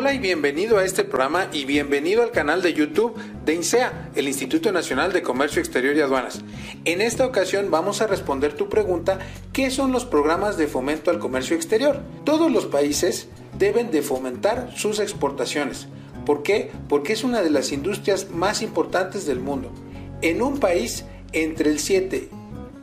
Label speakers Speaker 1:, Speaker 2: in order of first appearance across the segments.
Speaker 1: Hola y bienvenido a este programa y bienvenido al canal de YouTube de INSEA, el Instituto Nacional de Comercio Exterior y Aduanas. En esta ocasión vamos a responder tu pregunta, ¿qué son los programas de fomento al comercio exterior? Todos los países deben de fomentar sus exportaciones. ¿Por qué? Porque es una de las industrias más importantes del mundo. En un país, entre el 7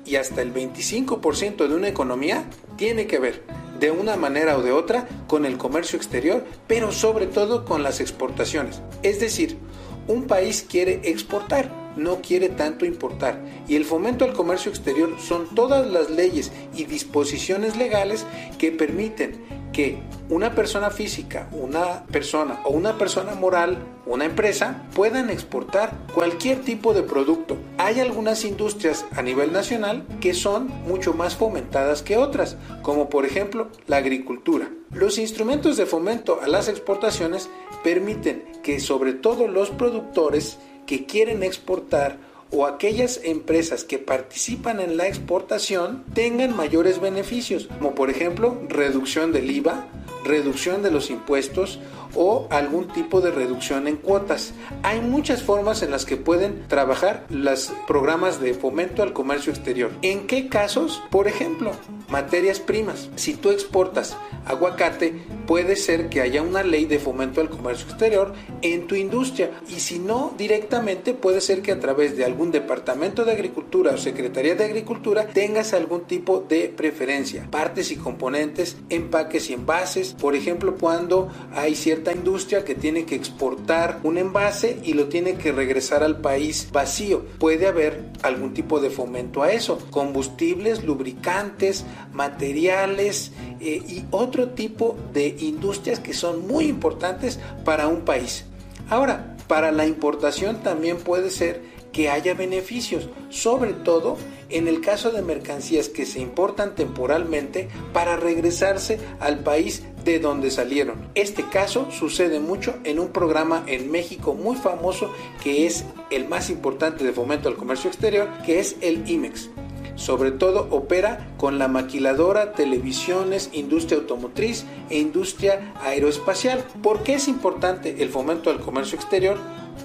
Speaker 1: y hasta el 25% de una economía tiene que ver de una manera o de otra con el comercio exterior, pero sobre todo con las exportaciones. Es decir, un país quiere exportar, no quiere tanto importar. Y el fomento al comercio exterior son todas las leyes y disposiciones legales que permiten que una persona física, una persona o una persona moral, una empresa, puedan exportar cualquier tipo de producto. Hay algunas industrias a nivel nacional que son mucho más fomentadas que otras, como por ejemplo la agricultura. Los instrumentos de fomento a las exportaciones permiten que sobre todo los productores que quieren exportar o aquellas empresas que participan en la exportación tengan mayores beneficios, como por ejemplo reducción del IVA, reducción de los impuestos o algún tipo de reducción en cuotas. Hay muchas formas en las que pueden trabajar los programas de fomento al comercio exterior. ¿En qué casos? Por ejemplo, materias primas. Si tú exportas aguacate, puede ser que haya una ley de fomento al comercio exterior en tu industria. Y si no, directamente puede ser que a través de algún departamento de agricultura o secretaría de agricultura tengas algún tipo de preferencia. Partes y componentes, empaques y envases. Por ejemplo, cuando hay cierta industria que tiene que exportar un envase y lo tiene que regresar al país vacío. Puede haber algún tipo de fomento a eso. Combustibles, lubricantes, materiales eh, y otro tipo de industrias que son muy importantes para un país. Ahora, para la importación también puede ser que haya beneficios, sobre todo en el caso de mercancías que se importan temporalmente para regresarse al país de donde salieron. Este caso sucede mucho en un programa en México muy famoso que es el más importante de fomento al comercio exterior, que es el IMEX. Sobre todo opera con la maquiladora, televisiones, industria automotriz e industria aeroespacial. ¿Por qué es importante el fomento al comercio exterior?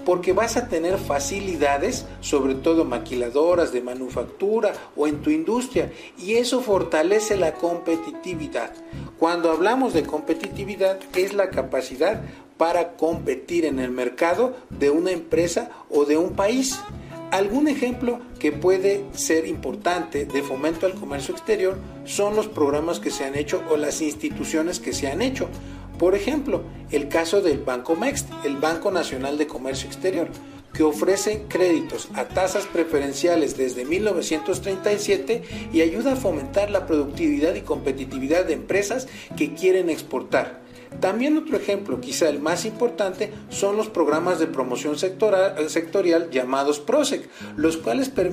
Speaker 1: porque vas a tener facilidades, sobre todo maquiladoras de manufactura o en tu industria, y eso fortalece la competitividad. Cuando hablamos de competitividad es la capacidad para competir en el mercado de una empresa o de un país. Algún ejemplo que puede ser importante de fomento al comercio exterior son los programas que se han hecho o las instituciones que se han hecho. Por ejemplo, el caso del Banco MEX, el Banco Nacional de Comercio Exterior, que ofrece créditos a tasas preferenciales desde 1937 y ayuda a fomentar la productividad y competitividad de empresas que quieren exportar. También otro ejemplo, quizá el más importante, son los programas de promoción sectorial, llamados PROSEC, los cuales permiten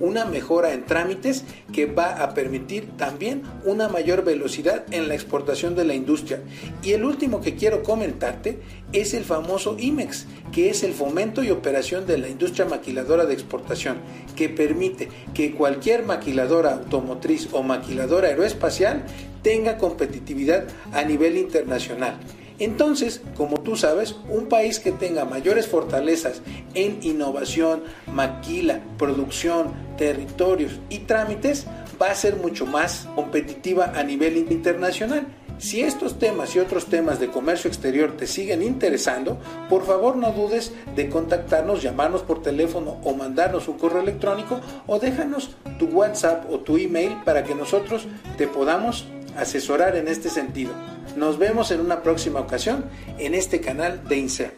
Speaker 1: una mejora en trámites que va a permitir también una mayor velocidad en la exportación de la industria. Y el último que quiero comentarte es el famoso IMEX, que es el fomento y operación de la industria maquiladora de exportación, que permite que cualquier maquiladora automotriz o maquiladora aeroespacial tenga competitividad a nivel internacional. Entonces, como tú sabes, un país que tenga mayores fortalezas en innovación, maquila, producción, territorios y trámites, va a ser mucho más competitiva a nivel internacional. Si estos temas y otros temas de comercio exterior te siguen interesando, por favor no dudes de contactarnos, llamarnos por teléfono o mandarnos un correo electrónico o déjanos tu WhatsApp o tu email para que nosotros te podamos asesorar en este sentido. Nos vemos en una próxima ocasión en este canal de INSEA.